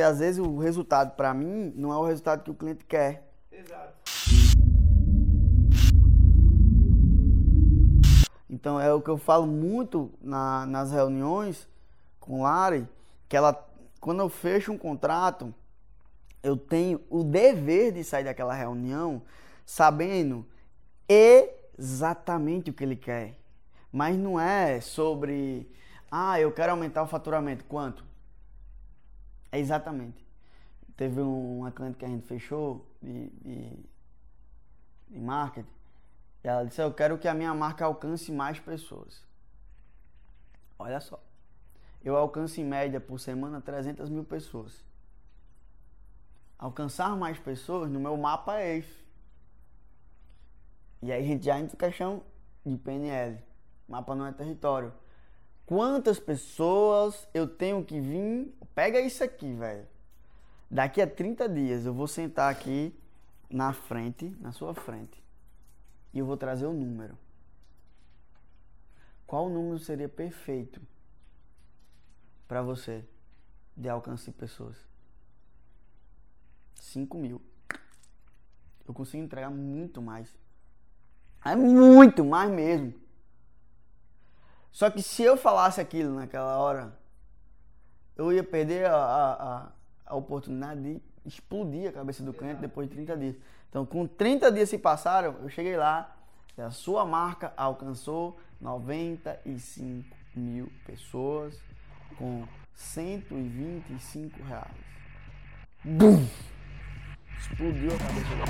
Porque às vezes o resultado para mim não é o resultado que o cliente quer. Exato. Então é o que eu falo muito na, nas reuniões com Lari, que ela, quando eu fecho um contrato, eu tenho o dever de sair daquela reunião sabendo exatamente o que ele quer. Mas não é sobre, ah, eu quero aumentar o faturamento. Quanto? É exatamente. Teve uma cliente que a gente fechou de, de, de marketing. E ela disse, eu quero que a minha marca alcance mais pessoas. Olha só. Eu alcanço em média por semana 300 mil pessoas alcançar mais pessoas, no meu mapa é esse. E aí a gente já entra em questão de PNL. Mapa não é território. Quantas pessoas eu tenho que vir? Pega isso aqui, velho. Daqui a 30 dias eu vou sentar aqui na frente, na sua frente. E eu vou trazer o número. Qual número seria perfeito para você de alcance de pessoas? 5 mil. Eu consigo entregar muito mais. É muito mais mesmo. Só que se eu falasse aquilo naquela hora, eu ia perder a, a, a oportunidade de explodir a cabeça do cliente depois de 30 dias. Então, com 30 dias se passaram, eu cheguei lá a sua marca alcançou 95 mil pessoas com 125 reais. Bum! Explodiu a cabeça dela.